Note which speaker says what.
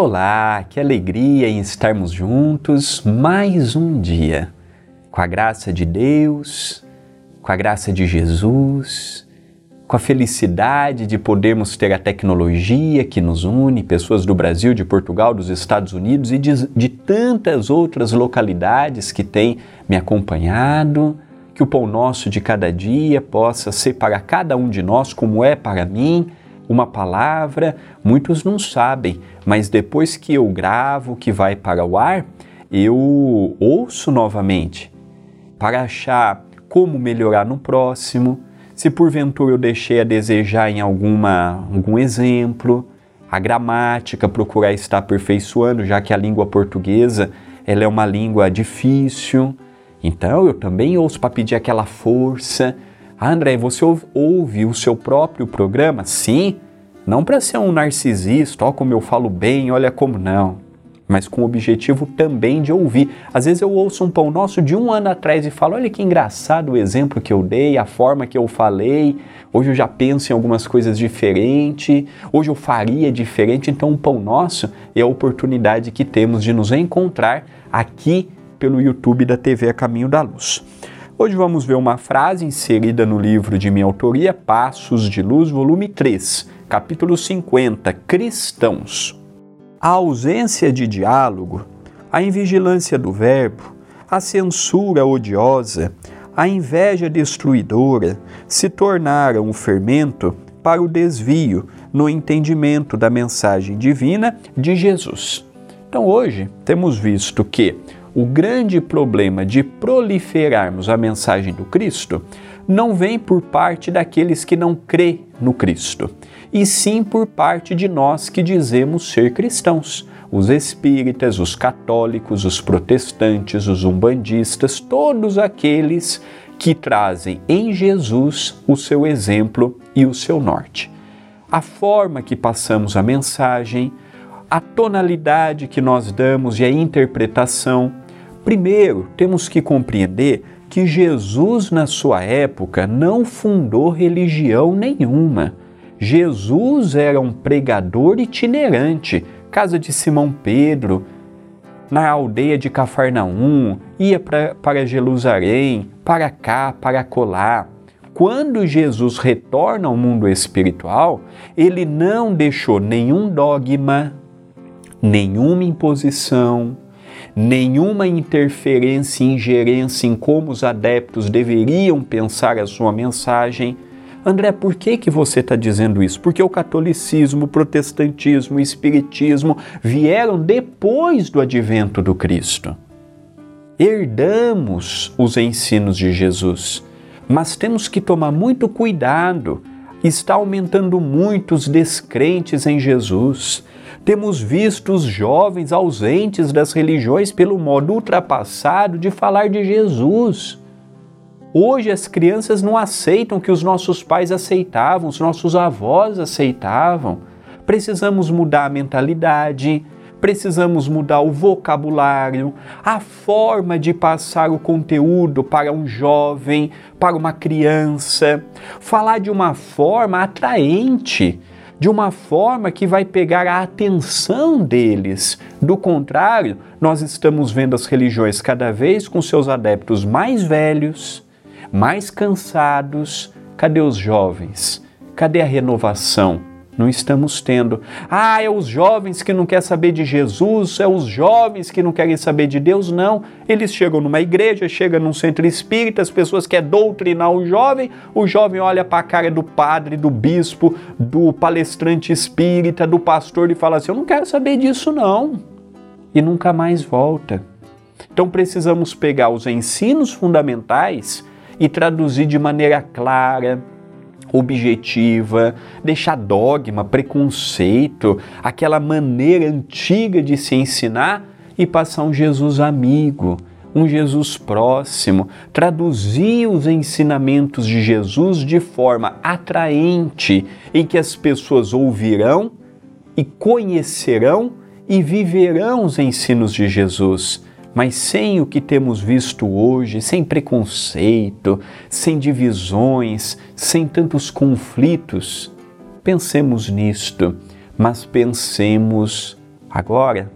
Speaker 1: Olá, que alegria em estarmos juntos mais um dia. Com a graça de Deus, com a graça de Jesus, com a felicidade de podermos ter a tecnologia que nos une, pessoas do Brasil, de Portugal, dos Estados Unidos e de, de tantas outras localidades que têm me acompanhado. Que o pão nosso de cada dia possa ser para cada um de nós, como é para mim, uma palavra, muitos não sabem, mas depois que eu gravo, que vai para o ar, eu ouço novamente para achar como melhorar no próximo, se porventura eu deixei a desejar em alguma, algum exemplo, a gramática, procurar estar aperfeiçoando, já que a língua portuguesa ela é uma língua difícil. Então eu também ouço para pedir aquela força, ah, André, você ouve o seu próprio programa? Sim, não para ser um narcisista, ó como eu falo bem, olha como não, mas com o objetivo também de ouvir. Às vezes eu ouço um pão nosso de um ano atrás e falo, olha que engraçado o exemplo que eu dei, a forma que eu falei, hoje eu já penso em algumas coisas diferentes, hoje eu faria diferente, então o pão nosso é a oportunidade que temos de nos encontrar aqui pelo YouTube da TV A Caminho da Luz. Hoje vamos ver uma frase inserida no livro de minha autoria, Passos de Luz, volume 3, capítulo 50, Cristãos. A ausência de diálogo, a invigilância do verbo, a censura odiosa, a inveja destruidora se tornaram o fermento para o desvio no entendimento da mensagem divina de Jesus. Então hoje temos visto que o grande problema de proliferarmos a mensagem do Cristo não vem por parte daqueles que não crê no Cristo, e sim por parte de nós que dizemos ser cristãos. Os espíritas, os católicos, os protestantes, os umbandistas, todos aqueles que trazem em Jesus o seu exemplo e o seu norte. A forma que passamos a mensagem, a tonalidade que nós damos e a interpretação Primeiro, temos que compreender que Jesus, na sua época, não fundou religião nenhuma. Jesus era um pregador itinerante, casa de Simão Pedro, na aldeia de Cafarnaum, ia pra, para Jerusalém, para cá, para colar. Quando Jesus retorna ao mundo espiritual, ele não deixou nenhum dogma, nenhuma imposição, nenhuma interferência e ingerência em como os adeptos deveriam pensar a sua mensagem. André, por que, que você está dizendo isso? Porque o catolicismo, o protestantismo, o espiritismo vieram depois do advento do Cristo. Herdamos os ensinos de Jesus, mas temos que tomar muito cuidado. Está aumentando muito os descrentes em Jesus temos visto os jovens ausentes das religiões pelo modo ultrapassado de falar de Jesus. Hoje as crianças não aceitam que os nossos pais aceitavam, os nossos avós aceitavam. Precisamos mudar a mentalidade, precisamos mudar o vocabulário, a forma de passar o conteúdo para um jovem, para uma criança, falar de uma forma atraente de uma forma que vai pegar a atenção deles. Do contrário, nós estamos vendo as religiões cada vez com seus adeptos mais velhos, mais cansados. Cadê os jovens? Cadê a renovação? Não estamos tendo. Ah, é os jovens que não querem saber de Jesus, é os jovens que não querem saber de Deus. Não, eles chegam numa igreja, chegam num centro espírita, as pessoas querem doutrinar o jovem, o jovem olha para a cara do padre, do bispo, do palestrante espírita, do pastor e fala assim: Eu não quero saber disso, não. E nunca mais volta. Então precisamos pegar os ensinos fundamentais e traduzir de maneira clara, objetiva, deixar dogma, preconceito, aquela maneira antiga de se ensinar e passar um Jesus amigo, um Jesus próximo, traduzir os ensinamentos de Jesus de forma atraente, em que as pessoas ouvirão e conhecerão e viverão os ensinos de Jesus mas sem o que temos visto hoje, sem preconceito, sem divisões, sem tantos conflitos, pensemos nisto, mas pensemos Agora,